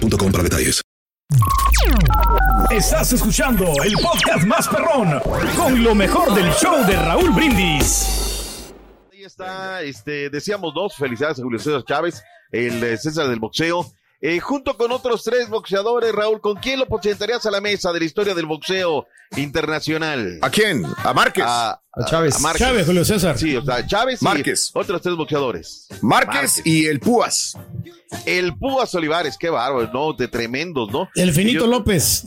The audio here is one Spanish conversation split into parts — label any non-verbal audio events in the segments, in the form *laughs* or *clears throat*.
para detalles. Estás escuchando el podcast más perrón con lo mejor del show de Raúl Brindis. Ahí está, este, decíamos dos, felicidades a Julio César Chávez, el eh, César del boxeo. Eh, junto con otros tres boxeadores, Raúl, ¿con quién lo presentarías a la mesa de la historia del boxeo internacional? ¿A quién? ¿A Márquez? A, A Chávez. a Márquez. Chávez, Julio César. Sí, o sea, Chávez y Márquez. otros tres boxeadores. Márquez y el Púas. El Púas Olivares, qué bárbaro, ¿no? De tremendos, ¿no? El Finito Yo- López.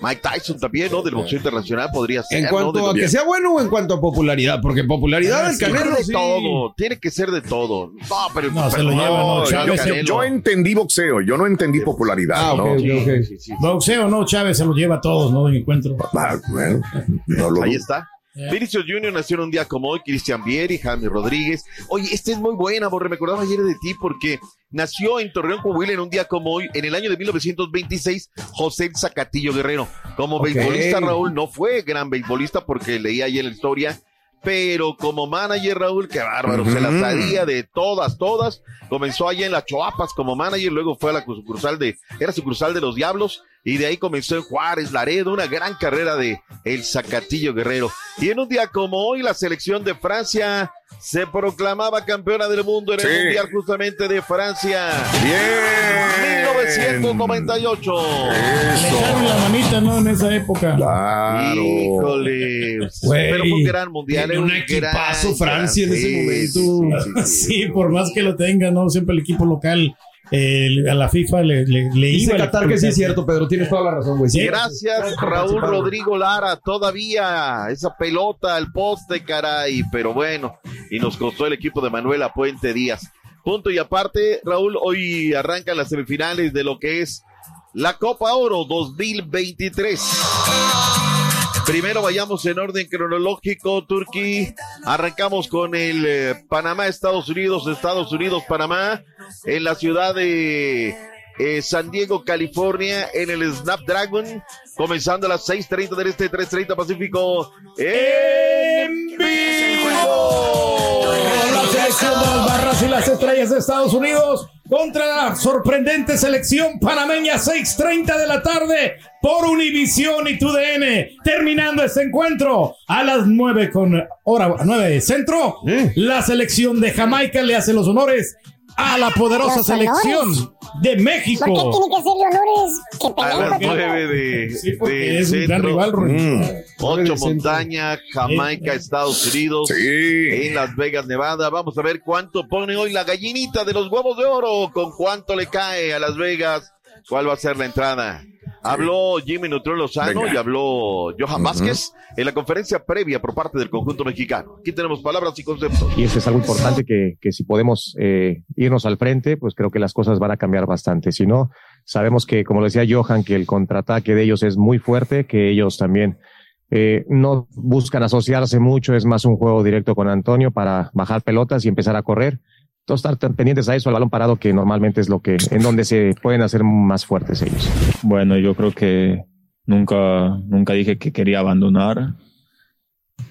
Mike Tyson también, ¿no? Del boxeo internacional podría ser. En ¿no? cuanto a que sea bueno o en cuanto a popularidad, porque popularidad Ah, del. Canelo de sí. todo, tiene que ser de todo. No, pero No, se pero lo lleva, no, Chávez. Yo entendí boxeo, yo no entendí popularidad. Ah, ¿no? ok, Sí, ok. sí, sí. Boxeo, no, Chávez se lo lleva a todos, ¿no? De encuentro. Ah, bueno, no lo Ahí está. Eh. Vinicius Junior nació en un día como hoy, Cristian Vieri, Jaime Rodríguez. Oye, esta es muy buena, Borre, me acordaba ayer de ti porque nació en Torreón, Coahuila, en un día como hoy, en el año de 1926, José Zacatillo Guerrero. Como beisbolista, Raúl no fue gran beisbolista porque leía en la historia, pero como manager, Raúl, qué bárbaro, se la sabía de todas, todas. Comenzó allá en las Choapas como manager, luego fue a la sucursal de, era sucursal de los Diablos, y de ahí comenzó en Juárez, Laredo, una gran carrera de el Zacatillo Guerrero. Y en un día como hoy, la selección de Francia se proclamaba campeona del mundo en el Sí. Mundial justamente de Francia. Bien. 1998. Le echaron la manita, ¿no? En esa época. Claro. Híjole. Güey. Pero fue un gran mundial. Tiene era un equipazo gran- Francia en ese sí, momento. sí, sí, sí. *laughs* Sí, por más que lo tenga, ¿no? Siempre el equipo local eh, a la FIFA le, le, le Dice iba. el Qatar que sí es cierto, Pedro, tienes toda la razón, güey. Sí. Gracias, Raúl Rodrigo Lara, todavía esa pelota al poste, caray, pero bueno, y nos costó el equipo de Manuela Puente Díaz. Punto y aparte, Raúl, hoy arrancan las semifinales de lo que es la Copa Oro 2023. Primero vayamos en orden cronológico, Turquí. Arrancamos con el eh, Panamá, Estados Unidos, Estados Unidos, Panamá, en la ciudad de eh, San Diego, California, en el Snapdragon, comenzando a las 6.30 del Este, 3.30 Pacífico. ¡En vivo! Las barras y las estrellas de Estados Unidos contra la sorprendente selección panameña 6.30 de la tarde por Univisión y TUDN. Terminando este encuentro a las 9 con hora 9 centro, la selección de Jamaica le hace los honores a la poderosa Los selección honores. de ¿Por qué México. tiene que hacerle honores? Que A peleen las contra nueve de, Sí, porque de es un gran rival. Mm, Ocho montaña, Jamaica, Estados Unidos. sí. en Las Vegas, Nevada. Vamos a ver cuánto pone hoy la gallinita de los huevos de oro, con cuánto le cae a Las Vegas, cuál va a ser la entrada. Habló Jimmy Neutrón Lozano Venga. y habló Johan Ujú. Vázquez en la conferencia previa por parte del conjunto mexicano. Aquí tenemos palabras y conceptos. y eso es algo importante que, que si podemos eh, irnos al frente, pues creo que las cosas van a cambiar bastante. Si no, sabemos que, como decía Johan, que el contraataque de ellos es muy fuerte, que ellos también eh, no buscan asociarse mucho, es más un juego directo con Antonio para bajar pelotas y empezar a correr. Entonces, estar tan pendientes a eso, al balón parado, que normalmente es lo que, en donde se pueden hacer más fuertes ellos. Bueno, yo creo que nunca, nunca dije que quería abandonar,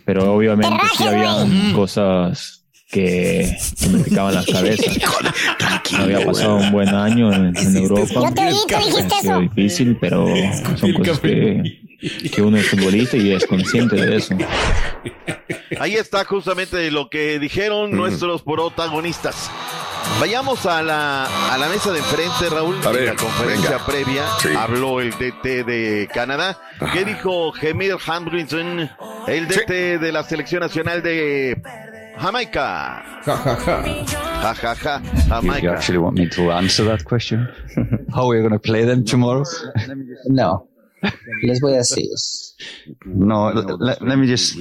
pero obviamente sí había cosas que, que me picaban las cabezas. *laughs* Había pasado un buen año en, en Europa. Yo te oí, tú dijiste Ha sido difícil, pero son cosas que, que uno es futbolista y es consciente de eso. Ahí está justamente lo que dijeron nuestros protagonistas. Vayamos a la, a la mesa de enfrente, Raúl. A ver, en la conferencia venga. previa Sí. habló el DT de Canadá. ¿Qué dijo Gemil Hambrinson, el DT de la selección nacional de Jamaica? Ja, ja, ja. Ja, ja, ja, You Jamaica. actually want me to answer that question? *laughs* How are we going to play them tomorrow? *laughs* No, les voy a decir. No, let, let me just.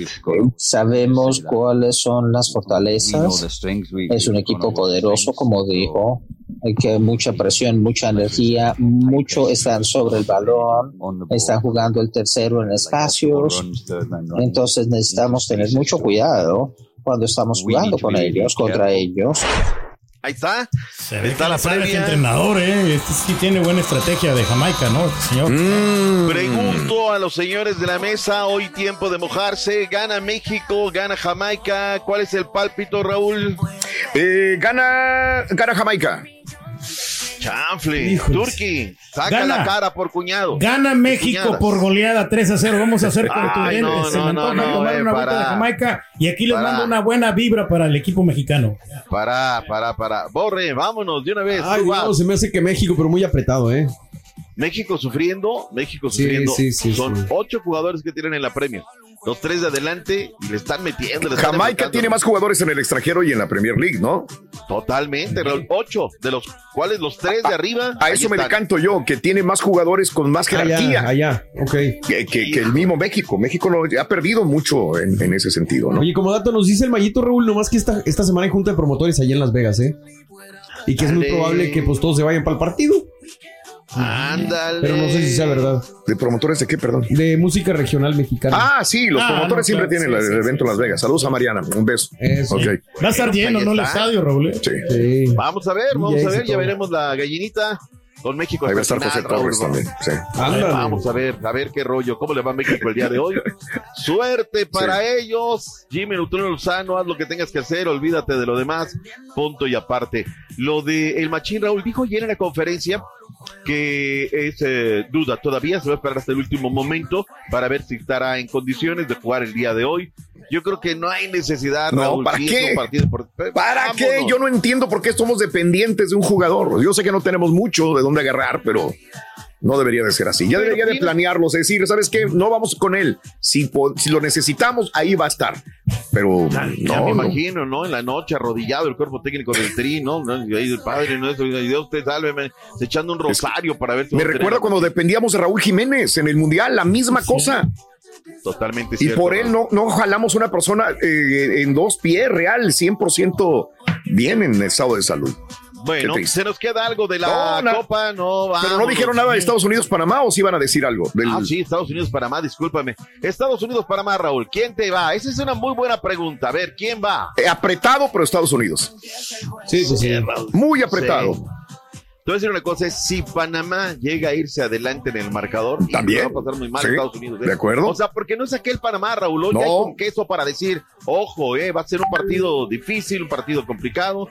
Sabemos cuáles son las fortalezas. Es un equipo poderoso, como dijo. Hay que mucha presión, mucha energía, mucho están sobre el balón, están jugando el tercero en espacios. Entonces necesitamos tener mucho cuidado cuando estamos jugando con ellos, contra ellos. Ahí está. Se ve Está que la este previa. entrenador, ¿eh? Este sí tiene buena estrategia de Jamaica, ¿no? Este señor. Mm. Pregunto a los señores de la mesa, hoy tiempo de mojarse, gana México, gana Jamaica, ¿cuál es el pálpito, Raúl? Eh, gana, gana Jamaica. Chanfle. Turki, saca Gana. la cara por cuñado. Gana México Cuñadas. por goleada 3 a 0. Vamos a ser *laughs* Ay, contundentes. no, Se me no, no, no, tomar eh, una vuelta para. de Jamaica. Y aquí les Para. mando una buena vibra para el equipo mexicano. Para, para, para. Borre, vámonos de una vez. Ay. Dios, se me hace que México, pero muy apretado, ¿eh? México sufriendo, México sufriendo. sí, sí, Son sí. ocho jugadores que tienen en la premio. Los tres de adelante y le están metiendo. le están Jamaica tiene más jugadores en el extranjero y en la Premier League, ¿no? Totalmente, Raúl. Ocho, de los cuales los tres de arriba. A eso me decanto yo, que tiene más jugadores con más jerarquía. Allá, allá, ok. Que, que- que el mismo México. México no, ha perdido mucho en, en ese sentido, ¿no? Oye, como dato nos dice el Mayito Raúl, nomás que esta, esta semana hay junta de promotores allá en Las Vegas, ¿eh? Y que es muy probable que pues todos se vayan para el partido. Ándale. Pero no sé si sea verdad. ¿De promotores de qué, perdón? De música regional mexicana. Ah, sí, los Ah, promotores no, siempre tienen sí, el sí, evento en Las Vegas. Saludos a Mariana, un beso. Eso. Ok, Va a estar lleno, ¿no? El estadio, Raúl. ¿eh? sí. Sí. Vamos a ver, vamos a ver, ya veremos la gallinita con México. Ahí va a estar José Torres Raúl. también. Sí. Ándale. Vamos a ver, a ver qué rollo, cómo le va a México el día de hoy. *laughs* Suerte para ellos. Jimmy Neutrino Lozano, haz lo que tengas que hacer, olvídate de lo demás, punto y aparte. Lo de el Machín Raúl dijo ayer en la conferencia que es eh, duda todavía, se va a esperar hasta el último momento para ver si estará en condiciones de jugar el día de hoy. Yo creo que no hay necesidad, No, Raúl. ¿para qué? partido por- ¿Para qué? Yo no entiendo por qué somos dependientes de un jugador. Yo sé que no tenemos mucho de dónde agarrar, pero no debería de ser así. Ya debería de planearlos, es decir, ¿sabes qué? No vamos con él. Si, lo necesitamos, ahí va a estar. Pero Ya no, me no. imagino, ¿no? En la noche arrodillado el cuerpo técnico del tri, ¿no? ahí el padre, ¿no? Eso, y Dios te sálveme, echando un rosario para ver si Me recuerda cuando dependíamos de Raúl Jiménez en el Mundial, la misma cosa. Totalmente Y cierto. por él Raúl. no, no jalamos una persona eh, en dos pies real, 100% bien en estado de salud. Bueno, se nos queda algo de la No, Copa, no Pero no dijeron nada de Estados Unidos, Panamá, o sí iban a decir algo. Del- Ah, sí, Estados Unidos, Panamá, discúlpame. Estados Unidos, Panamá, Raúl, ¿quién te va? Esa es una muy buena pregunta. A ver, ¿quién va? Eh, apretado, pero Estados Unidos. Sí, sí, sí. Muy apretado. Sí. Te voy a decir una cosa, es si Panamá llega a irse adelante en el marcador, También. va a pasar muy mal Sí, Estados Unidos. ¿eh? de acuerdo. O sea, porque no es aquel Panamá, Raúl, No. hay con queso para decir, ojo, eh, va a ser un partido difícil, un partido complicado.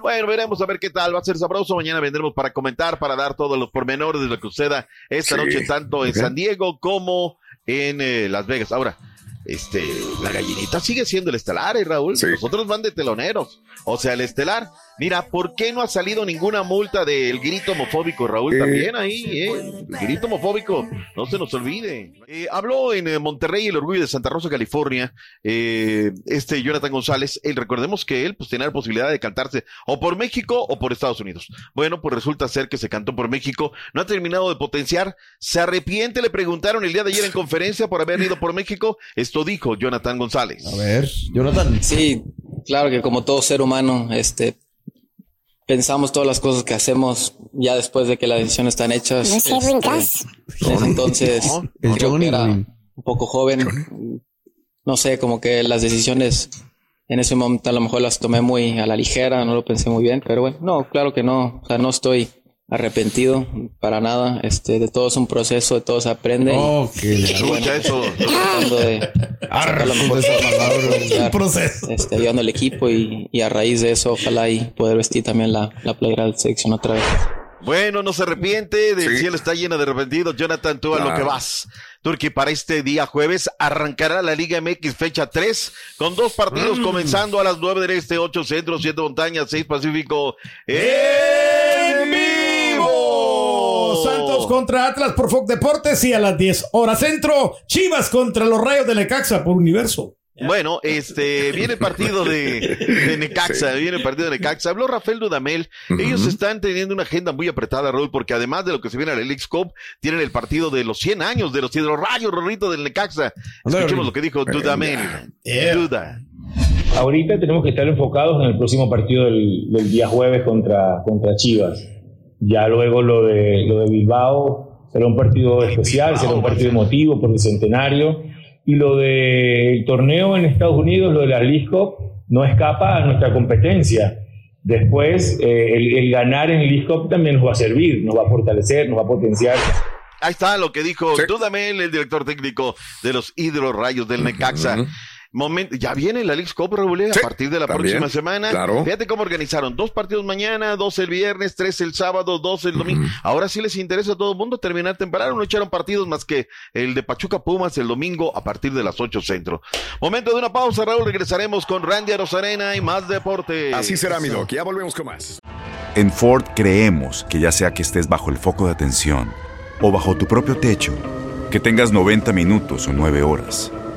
Bueno, veremos a ver qué tal, va a ser sabroso. Mañana vendremos para comentar, para dar todos los pormenores de lo que suceda esta Sí. noche, tanto en. San Diego como en eh, Las Vegas. Ahora, este, la gallinita sigue siendo el estelar, ¿eh, Raúl? Sí. Nosotros van de teloneros. O sea, el estelar. Mira, ¿por qué no ha salido ninguna multa del grito homofóbico, Raúl? Eh. También ahí, ¿eh? El grito homofóbico, no se nos olvide. Eh, habló en eh, Monterrey, el orgullo de Santa Rosa, California, eh, este Jonathan González. Él, recordemos que él, pues, tenía la posibilidad de cantarse o por México o por Estados Unidos. Bueno, pues resulta ser que se cantó por México. No ha terminado de potenciar. Se arrepiente, le preguntaron el día de ayer en conferencia por haber ido por México. Esto dijo Jonathan González. A ver, Jonathan. Sí, claro que como todo ser humano, este, pensamos todas las cosas que hacemos ya después de que las decisiones están hechas. No es Edwin Este, entonces, No, creo que era un poco joven. No sé, como que las decisiones en ese momento a lo mejor las tomé muy a la ligera, no lo pensé muy bien, pero bueno, no, claro que no, o sea, no estoy arrepentido para nada, este, de todo es un proceso, de todo se aprende. Oh, qué Escucha bueno, eso. tratando de lo mejor Un proceso. este, ayudando al equipo y, y a raíz de eso ojalá y poder vestir también la, la playera de selección otra vez. Bueno, no se arrepiente, del cielo está lleno de arrepentidos. Jonathan, tú a lo que vas. Turquía para este día jueves arrancará la Liga MX fecha 3 con dos partidos Mm. comenzando a las 9 del Este, 8 Centro, 7 Montañas, 6 Pacífico. ¡En contra Atlas por Fox Deportes y a las 10 horas centro, Chivas contra los Rayos de Necaxa por Universo. Bueno, este, viene el partido de, de *laughs* Necaxa, viene el partido de Necaxa. Habló Rafael Dudamel. Ellos están teniendo una agenda muy apretada, Raúl, porque además de lo que se viene al Elix Cup, tienen el partido de los 100 años de los Hidrorrayos, Rorrito del Necaxa. Escuchemos lo que dijo Dudamel. Duda. Ahorita tenemos que estar enfocados en el próximo partido del, del día jueves contra, contra Chivas. Ya luego lo de, lo de Bilbao será un partido especial, será un partido emotivo por el centenario. Y lo del torneo en Estados Unidos, lo de la League Cup, no escapa a nuestra competencia. Después, eh, el, el ganar en League Cup también nos va a servir, nos va a fortalecer, nos va a potenciar. Ahí está lo que dijo Dudamel, el director técnico de los Hidrorrayos del Necaxa. Momento, ya viene la League Cup, Raúl, eh, a partir de la también, próxima semana. claro. Fíjate cómo organizaron. Dos partidos mañana, dos el viernes, tres el sábado, dos el domingo. Ahora sí les interesa a todo el mundo terminar temprano. No echaron partidos más que el de Pachuca Pumas el domingo a partir de las 8 centro. Momento de una pausa, Raúl. Regresaremos con Randy Arozarena y más deporte. Así será, mi Doc. Ya volvemos con más. En Ford creemos que ya sea que estés bajo el foco de atención o bajo tu propio techo, que tengas 90 minutos o 9 horas,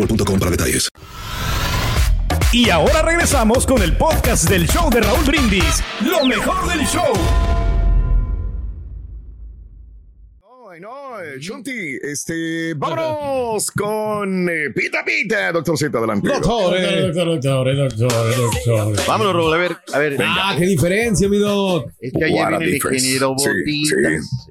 boostmobile.com para detalles. Y ahora regresamos con el podcast del show de Raúl Brindis. Lo mejor del show. Ay, no, eh, Chunti, este, vámonos con eh, Pita Pita, doctor Z, adelante. Doctores, doctores, doctores, doctores. Vámonos, Raúl, a ver, a ver. Ah, qué diferencia, mi doc. Es que ayer viene el ingeniero Botitas.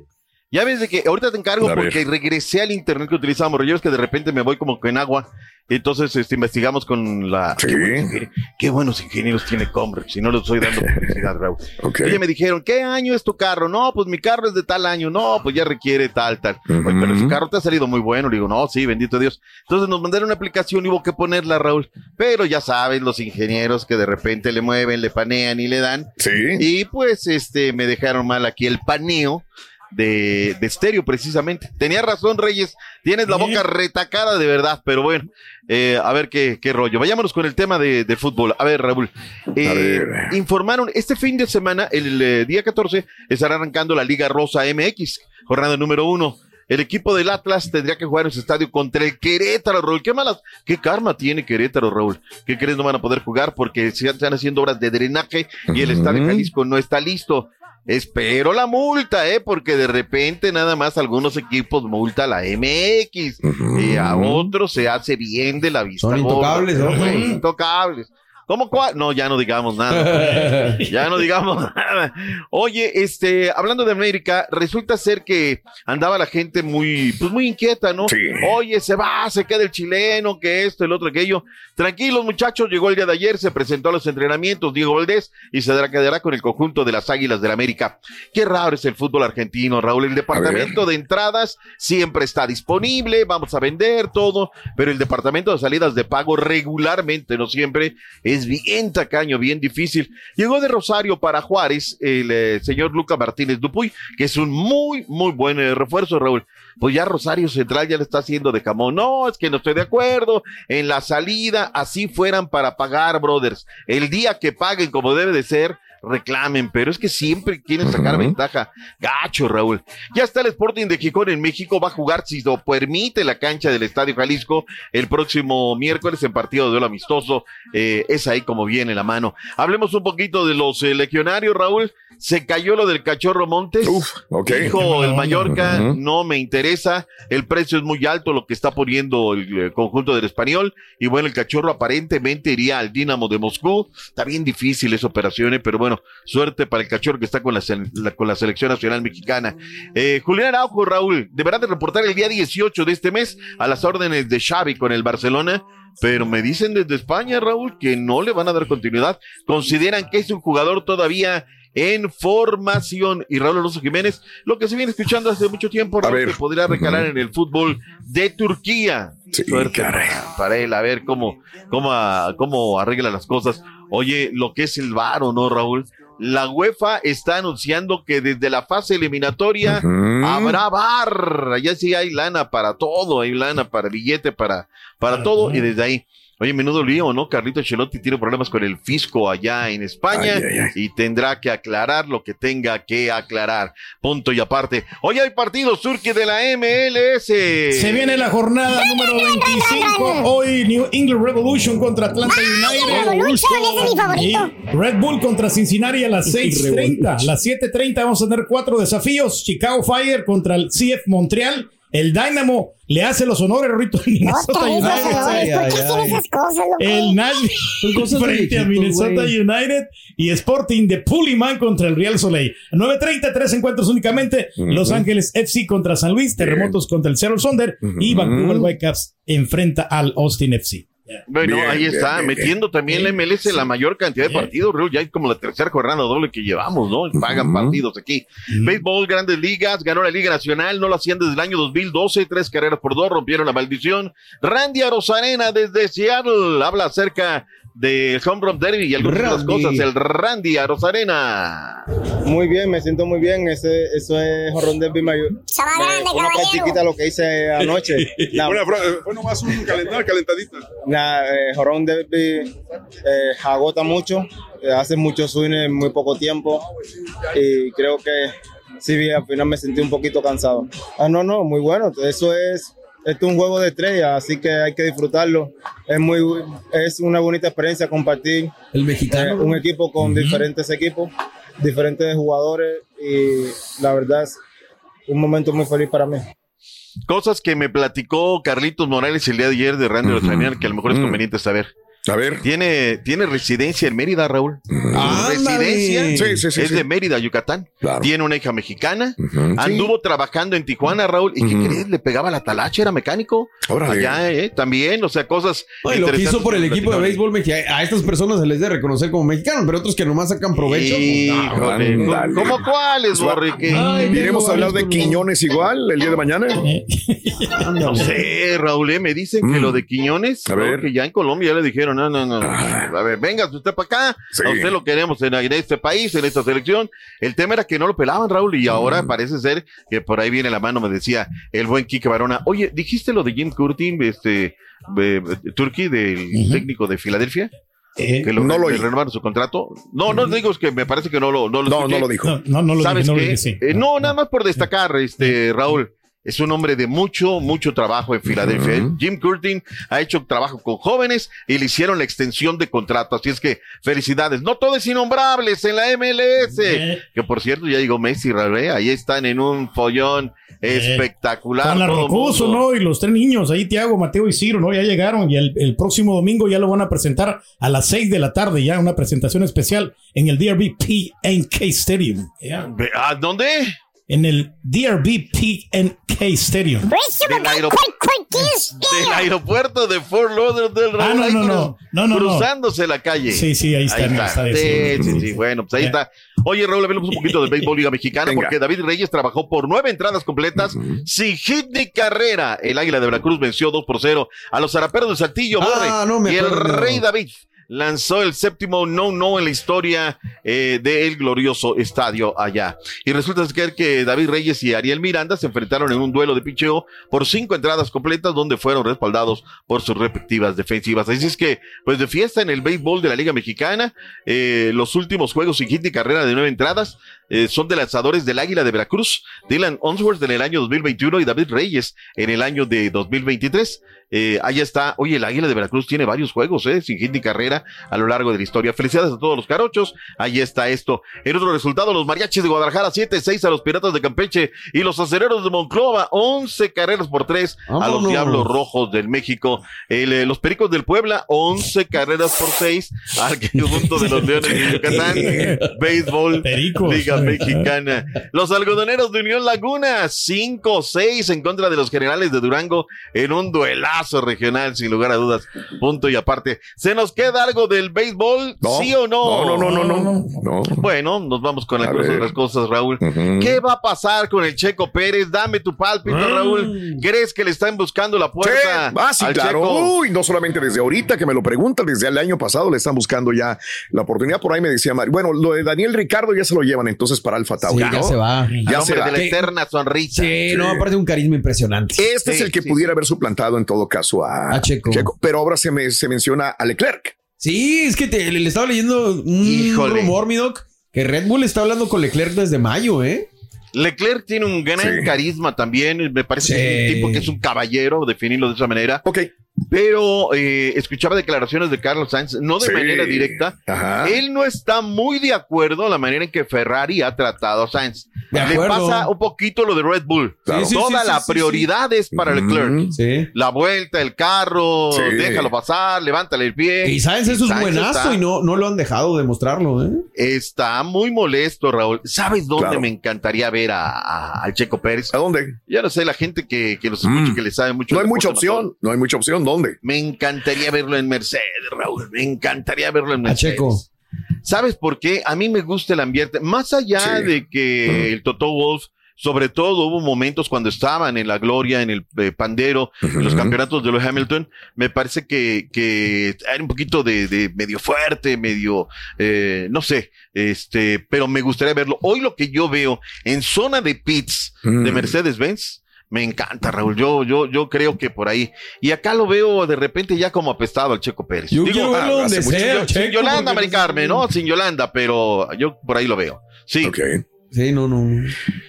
Ya ves de que ahorita te encargo porque regresé al internet que utilizábamos. Yo es que de repente me voy como que en agua. Entonces este, investigamos con la. Qué, buenos ingenier- qué buenos ingenieros tiene Comrex. Si no los estoy dando *laughs* publicidad, Raúl. Oye, me dijeron, ¿qué año es tu carro? No, pues mi carro es de tal año. No, pues ya requiere tal, tal. Oye, pero su carro te ha salido muy bueno. Le digo, no, sí, bendito Dios. Entonces nos mandaron una aplicación y hubo que ponerla, Raúl. Pero ya sabes, los ingenieros que de repente le mueven, le panean y le dan. Sí. Y pues este me dejaron mal aquí el paneo de, de estéreo precisamente. Tenía razón, Reyes. Tienes la boca retacada de verdad, pero bueno, eh, a ver qué, qué rollo. Vayámonos con el tema de, de fútbol. A ver, Raúl. eh, Informaron, este fin de semana, el eh, día 14, estará arrancando la Liga Rosa MX, jornada número uno. El equipo del Atlas tendría que jugar en su estadio contra el Querétaro, Raúl. Qué malas, qué karma tiene Querétaro, Raúl. ¿Qué crees? No van a poder jugar porque se están haciendo obras de drenaje y el estadio Jalisco no está listo. Espero la multa, ¿eh? Porque de repente nada más algunos equipos multa a la MX y a otros se hace bien de la vista. Son intocables. ¿no? Intocables. ¿Cómo cuál? No, ya no digamos nada. *laughs* ya no digamos nada. Oye, este, hablando de América, resulta ser que andaba la gente muy, pues muy inquieta, ¿no? Oye, se va, se queda el chileno, que esto, el otro, aquello. Tranquilos, muchachos, llegó el día de ayer, se presentó a los entrenamientos Diego Valdés y se dará- quedará con el conjunto de las Águilas del América. Qué raro es el fútbol argentino, Raúl. El departamento de entradas siempre está disponible, vamos a vender todo, pero el departamento de salidas de pago regularmente, no siempre, es bien tacaño, bien difícil. Llegó de Rosario para Juárez el eh, señor Luca Martínez Dupuy, que es un muy, muy buen eh, refuerzo, Raúl. Pues ya Rosario Central ya le está haciendo de jamón. No, es que no estoy de acuerdo. En la salida, así fueran para pagar, brothers. El día que paguen como debe de ser, reclamen, pero es que siempre quieren sacar ventaja. Gacho, Raúl. Ya está el Sporting de Gijón en México, va a jugar si lo permite la cancha del Estadio Jalisco el próximo miércoles en partido de duelo amistoso. Eh, es ahí como viene la mano. Hablemos un poquito de los eh, legionarios, Raúl. Se cayó lo del cachorro Montes. ok. Dijo el Mallorca, no me interesa, el precio es muy alto lo que está poniendo el eh, conjunto del español. Y bueno, el cachorro aparentemente iría al Dinamo de Moscú. Está bien difícil esa operación, eh, pero bueno, suerte para el cachorro que está con la, con la selección nacional mexicana. Eh, Julián Araujo, Raúl, deberá de reportar el día 18 de este mes a las órdenes de Xavi con el Barcelona. Pero me dicen desde España, Raúl, que no le van a dar continuidad. Consideran que es un jugador todavía en formación. Y Raúl Alonso Jiménez, lo que se viene escuchando hace mucho tiempo, Raúl, que podría recalar en el fútbol de Turquía. Suerte para, él, a ver cómo, cómo, cómo arregla las cosas. Oye, lo que es el VAR, ¿o no, Raúl? La UEFA está anunciando que desde la fase eliminatoria habrá VAR. Allá sí hay lana para todo, hay lana para billete, para, para todo, y desde ahí. Oye, menudo lío, ¿no? Carlito Chelotti tiene problemas con el fisco allá en España Ay, ay, ay. y tendrá que aclarar lo que tenga que aclarar. Punto y aparte. Hoy hay partido surque de la MLS. Se viene la jornada número 25. Hoy New England Revolution contra Atlanta United. Revolution, ese es mi favorito. Y Red Bull contra Cincinnati a las 6:30. A las 7:30 vamos a tener cuatro desafíos. Chicago Fire contra el CF Montreal. El Dynamo le hace los honores, Rito, Minnesota United. honores, ¿por qué hacen esas cosas, loco? El Nashville frente a Minnesota. United y Sporting de Puliman contra el Real Soleil. A 9.30, tres encuentros únicamente. Los Ángeles FC contra San Luis, Terremotos contra el Seattle Sonder y Vancouver Whitecaps enfrenta al Austin FC. Bueno, Bien, ahí bien, está, bien, metiendo también la MLS la mayor cantidad de partidos, ya es como la tercera jornada doble que llevamos, ¿no? Pagan partidos aquí. Béisbol, grandes ligas, ganó la Liga Nacional, no lo hacían desde el año 2012, tres carreras por dos, rompieron la maldición. Randy Arozarena desde Seattle habla acerca del Home Run Derby y algunas otras cosas, el Randy Arozarena. Muy bien, me siento muy bien. Ese, eso es Jorrón Derby mayor. Grande, Una practiquita lo que hice anoche. *laughs* La- Bueno, fue- fue nomás un calentar, calentadita. la, eh, Jorrón Derby eh, agota mucho, eh, hace muchos swings en muy poco tiempo y creo que sí, al final me sentí un poquito cansado. Ah, no, no, muy bueno. Eso es, esto es un juego de estrellas, así que hay que disfrutarlo. Es muy, es una bonita experiencia compartir El mexicano. eh, un equipo con diferentes equipos, diferentes jugadores y la verdad es un momento muy feliz para mí. Cosas que me platicó Carlitos Morales el día de ayer de Randy Arozarena, que a lo mejor es conveniente saber. A ver. Tiene, tiene residencia en Mérida, Raúl. Ándale. Residencia Sí, sí, sí, es sí. de Mérida, Yucatán. Claro. Tiene una hija mexicana. Anduvo trabajando en Tijuana, Raúl. ¿Y qué crees? Le pegaba la talacha, era mecánico. Órale. Allá, ¿eh? También, o sea, cosas. Oye, lo que hizo por el equipo de béisbol mexicano. A estas personas se les debe reconocer como mexicanos, pero otros que nomás sacan provecho. pues, no, Híjole, ándale. ¿Cómo cuáles, Borrique? ¿Iremos a hablar de Quiñones igual el día de mañana? *laughs* No sé, Raúl, ¿eh? me dicen que lo de Quiñones, Mm. A ver. Ah. que ya en Colombia ya le dijeron, no, no, no, *clears throat* a ver, venga usted para acá, Sí. a usted lo queremos en, en este país, en esta selección. El tema era que no lo pelaban, Raúl, y Mm. ahora parece ser que por ahí viene la mano, me decía el buen Quique Barona. Oye, ¿dijiste lo de Jim Curtin, este, eh, Turkey, del técnico de Filadelfia? Eh, que lo, no lo renovaron su contrato. No, no digo, es que me parece que no lo, no lo No, lo dijo. No, no, no lo ¿Sabes dije, no lo qué? dije, sí. Eh, no, nada más por destacar, este, Raúl. Es un hombre de mucho, mucho trabajo en Filadelfia. ¿eh? Jim Curtin ha hecho trabajo con jóvenes y le hicieron la extensión de contrato. Así es que felicidades. No todo es innombrables en la MLS. Eh. Que por cierto, ya llegó Messi, Raúl. ¿eh? Ahí están en un follón espectacular. Con la. ¿no? Y los tres niños, ahí Tiago, Mateo y Ciro, ¿no? Ya llegaron y el, el próximo domingo ya lo van a presentar a las 6 de la tarde, ya una presentación especial en el DRB PNK Stadium. ¿A dónde? En el DRB PNK Stadium. Del, aero- *laughs* del aeropuerto de Fort Lauderdale. Ah, no, no, no. No, no, no. Cruzándose la calle. Sí, sí, ahí está, Ahí está. está, sí, sí. sí. Bueno, pues ahí Ya. está. Oye, Raúl, hablemos un poquito del béisbol Liga Mexicana, Venga. porque David Reyes trabajó por nueve entradas completas sin hit ni carrera. El Águila de Veracruz venció 2 por 0 a los zaraperos de Saltillo, Ah, Borre, no me y el acuerdo. Rey David lanzó el séptimo no-no en la historia eh, del glorioso estadio allá. Y resulta ser que David Reyes y Ariel Miranda se enfrentaron en un duelo de picheo por cinco entradas completas donde fueron respaldados por sus respectivas defensivas. Así es que, pues de fiesta en el béisbol de la Liga Mexicana, eh, los últimos juegos sin hit ni carrera de nueve entradas eh, son de lanzadores del Águila de Veracruz, Dylan Onsworth en el año 2021 y David Reyes en el año de 2023. Eh, ahí está. Oye, el Águila de Veracruz tiene varios juegos, ¿eh? Sin hit ni carrera a lo largo de la historia. Felicidades a todos los carochos. Ahí está esto. En otro resultado, los mariachis de Guadalajara 7-6 a los piratas de Campeche y los acereros de Monclova 11 carreras por 3 a los diablos rojos del México. El, eh, los pericos del Puebla 11 carreras por 6 al conjunto de los leones de Yucatán. *laughs* Béisbol, Liga Mexicana. Los algodoneros de Unión Laguna 5-6 en contra de los generales de Durango en un duelazo regional, sin lugar a dudas. Punto y aparte. ¿Se nos queda algo del béisbol? ¿Sí o no? No, no, no, no, no. no. Bueno, nos vamos con la cosa de las cosas, Raúl. ¿Qué va a pasar con el Checo Pérez? Dame tu pálpito, Mm. Raúl. ¿Crees que le están buscando la puerta Sí, ah, sí, al claro. Checo? Uy, no solamente desde ahorita que me lo preguntan, desde el año pasado le están buscando ya la oportunidad. Por ahí me decía Mario. Bueno, lo de Daniel Ricardo ya se lo llevan entonces para Alfa Tauri. Sí, ya ¿no? se va. Ya se hombre va. de la ¿Qué? eterna sonrisa. Sí, no, aparte de un carisma impresionante. Este es Sí, el que sí, pudiera haber suplantado en todo caso a, A Checo. Pero ahora se, me, se menciona a Leclerc. Sí, es que te- le, estaba leyendo un Híjole. rumor, mi doc, que Red Bull está hablando con Leclerc desde mayo, ¿eh? Leclerc tiene un gran Sí. carisma también. Me parece que es Sí. un tipo que es un caballero, definirlo de esa manera. Ok. Pero eh, escuchaba declaraciones de Carlos Sainz, no de Sí. manera directa. Ajá. Él no está muy de acuerdo a la manera en que Ferrari ha tratado a Sainz. De Le pasa un poquito lo de Red Bull. Claro. Sí, sí, Toda sí, la sí, sí, prioridad es para. Leclerc. Sí. La vuelta, el carro, Sí. déjalo pasar, levántale el pie. Y Sainz eso es Sainz buenazo está- y no, no lo han dejado demostrarlo, ¿eh? Está muy molesto, Raúl. ¿Sabes dónde Claro. me encantaría ver a, a- al Checo Pérez? ¿A dónde? Ya no sé, la gente que, que nos escucha, Mm. que le sabe mucho. No hay mucha opción. No hay mucha opción. ¿Dónde? Me encantaría verlo en Mercedes, Raúl. Me encantaría verlo en A Mercedes. Checo. ¿Sabes por qué? A mí me gusta el ambiente. Más allá Sí. de que el Toto Wolf, sobre todo hubo momentos cuando estaban en la gloria, en el eh, pandero, en los campeonatos de los Hamilton, me parece que, que era un poquito de, de medio fuerte, medio, eh, no sé, este, pero me gustaría verlo. Hoy lo que yo veo en zona de pits de Mm. Mercedes-Benz, me encanta, Raúl. Yo, yo, yo creo que por ahí. Y acá lo veo de repente ya como apestado al Checo Pérez. Yo quiero verlo ah, donde mucho sea. Checo, Sin Yolanda, porque- Mari Carmen, ¿no? Sin Yolanda, pero yo por ahí lo veo. Sí. Ok. Sí, no, no.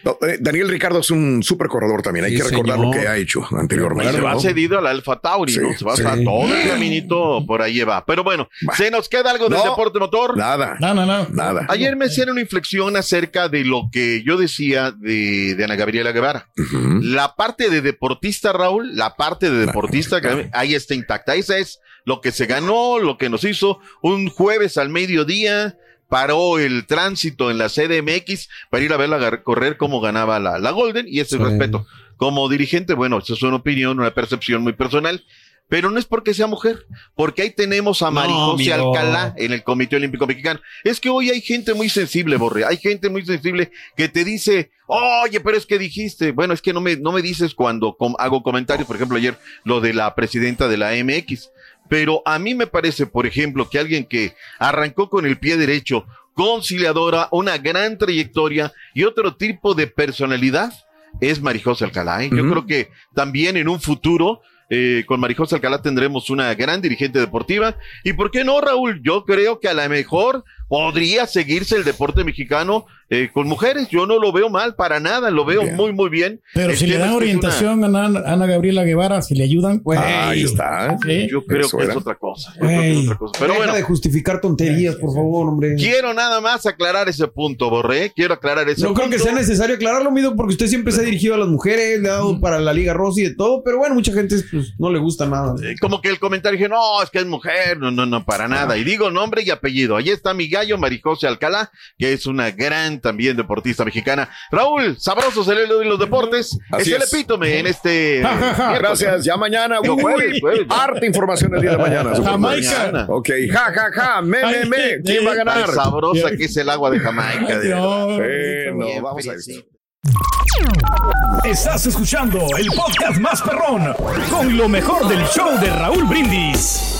No, eh, Daniel Ricardo es un súper corredor también. Hay Sí, que recordar señor. lo que ha hecho anteriormente. Se va ¿no? cedido al Alfa Tauri, Sí, ¿no? Se va sí. hasta todo el caminito por ahí va. Pero bueno, Va. ¿se nos queda algo del No. deporte motor? Nada. No, no. Nada. Ayer me hicieron una inflexión acerca de lo que yo decía de, de Ana Gabriela Guevara. Ujú. La parte de deportista, Raúl, la parte de deportista, que ahí está intacta. Esa es lo que se ganó, lo que nos hizo un jueves al mediodía. Paró el tránsito en la CDMX para ir a verla correr cómo ganaba la, la Golden y ese Sí. respeto. Como dirigente, bueno, eso es una opinión, una percepción muy personal. Pero no es porque sea mujer, porque ahí tenemos a No, Marijose amigo. Alcalá en el Comité Olímpico Mexicano. Es que hoy hay gente muy sensible, Borre. Hay gente muy sensible que te dice, oye, pero es que dijiste. Bueno, es que no me, no me dices cuando com- hago comentarios, por ejemplo, ayer lo de la presidenta de la MX. Pero a mí me parece, por ejemplo, que alguien que arrancó con el pie derecho, conciliadora, una gran trayectoria y otro tipo de personalidad, es Marijose Alcalá. ¿eh? Yo creo que también en un futuro eh, con Marijose Alcalá tendremos una gran dirigente deportiva. ¿Y por qué no, Raúl? Yo creo que a lo mejor podría seguirse el deporte mexicano eh, con mujeres. Yo no lo veo mal para nada, lo veo Bien. muy, muy bien. Pero El si le dan una- orientación a Ana, Ana Gabriela Guevara, si le ayudan, Güey, Ahí está. Sí. Yo creo que es otra cosa. Yo creo que es otra cosa. Pero Deja bueno, de justificar tonterías, por favor, hombre. quiero nada más aclarar ese punto, Borré. Quiero aclarar ese No punto. creo que sea necesario aclararlo, Mido, porque usted siempre se ha dirigido a las mujeres, le ha dado para la Liga Rossi y de todo, pero bueno, mucha gente pues, no le gusta nada. Eh, Como que el comentario dije, no, es que es mujer, no, no, no, para nada. Y digo nombre y apellido. Ahí está mi gallo, Marijose Alcalá, que es una gran también deportista mexicana. Raúl, sabroso el de los deportes. Así es el es. epítome en este. Ja, ja, ja. miércoles. Gracias. Ya mañana. Uy, jueves, jueves. harta información el día de mañana. Jamaica. Mañana. Ok, ja, ja, ja, me, me, me. ¿Quién va a Tan ganar? sabrosa que es el agua de Jamaica. de vamos a esto. Estás escuchando el podcast más perrón con lo mejor del show de Raúl Brindis.